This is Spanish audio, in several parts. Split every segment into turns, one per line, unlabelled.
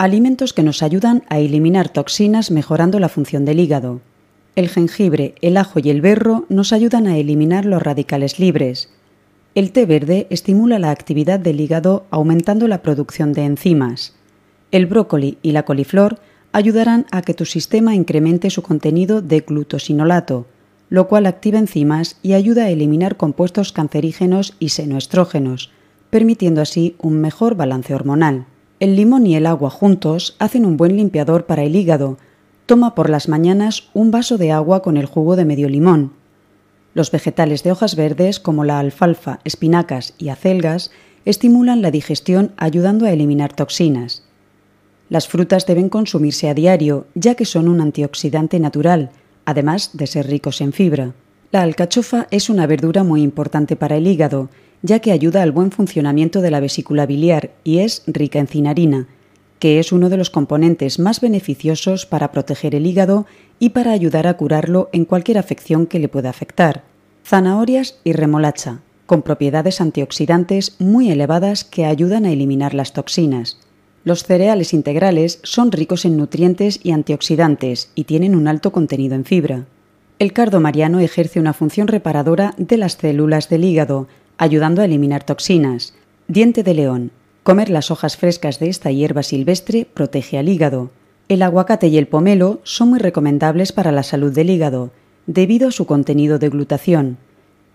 Alimentos que nos ayudan a eliminar toxinas mejorando la función del hígado. El jengibre, el ajo y el berro nos ayudan a eliminar los radicales libres. El té verde estimula la actividad del hígado aumentando la producción de enzimas. El brócoli y la coliflor ayudarán a que tu sistema incremente su contenido de glutosinolato, lo cual activa enzimas y ayuda a eliminar compuestos cancerígenos y senoestrógenos, permitiendo así un mejor balance hormonal. El limón y el agua juntos hacen un buen limpiador para el hígado. Toma por las mañanas un vaso de agua con el jugo de medio limón. Los vegetales de hojas verdes como la alfalfa, espinacas y acelgas estimulan la digestión ayudando a eliminar toxinas. Las frutas deben consumirse a diario, ya que son un antioxidante natural, además de ser ricos en fibra. La alcachofa es una verdura muy importante para el hígado, ya que ayuda al buen funcionamiento de la vesícula biliar y es rica en cinarina, que es uno de los componentes más beneficiosos para proteger el hígado y para ayudar a curarlo en cualquier afección que le pueda afectar. Zanahorias y remolacha, con propiedades antioxidantes muy elevadas que ayudan a eliminar las toxinas. Los cereales integrales son ricos en nutrientes y antioxidantes y tienen un alto contenido en fibra. El cardo mariano ejerce una función reparadora de las células del hígado, ayudando a eliminar toxinas. Diente de león. Comer las hojas frescas de esta hierba silvestre protege al hígado. El aguacate y el pomelo son muy recomendables para la salud del hígado, debido a su contenido de glutación.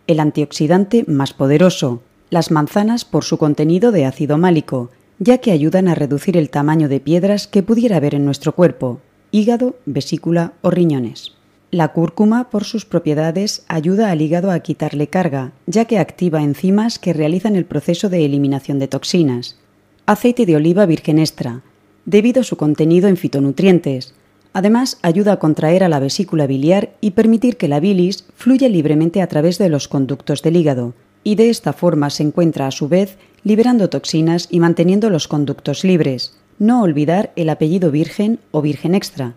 El antioxidante más poderoso. Las manzanas por su contenido de ácido málico ya que ayudan a reducir el tamaño de piedras que pudiera haber en nuestro cuerpo, hígado, vesícula o riñones. La cúrcuma, por sus propiedades, ayuda al hígado a quitarle carga, ya que activa enzimas que realizan el proceso de eliminación de toxinas. Aceite de oliva virgen extra, debido a su contenido en fitonutrientes. Además, ayuda a contraer a la vesícula biliar y permitir que la bilis fluya libremente a través de los conductos del hígado, y de esta forma se encuentra a su vez liberando toxinas y manteniendo los conductos libres. No olvidar el apellido virgen o virgen extra.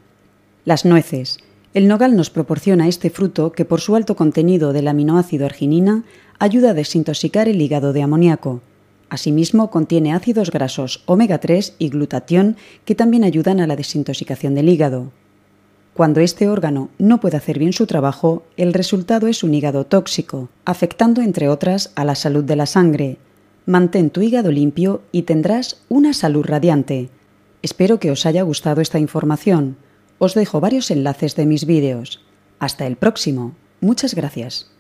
Las nueces. El nogal nos proporciona este fruto que por su alto contenido del aminoácido arginina ayuda a desintoxicar el hígado de amoníaco. Asimismo, contiene ácidos grasos omega 3 y glutatión que también ayudan a la desintoxicación del hígado. Cuando este órgano no puede hacer bien su trabajo, el resultado es un hígado tóxico, afectando entre otras a la salud de la sangre. Mantén tu hígado limpio y tendrás una salud radiante. Espero que os haya gustado esta información. Os dejo varios enlaces de mis vídeos. Hasta el próximo. Muchas gracias.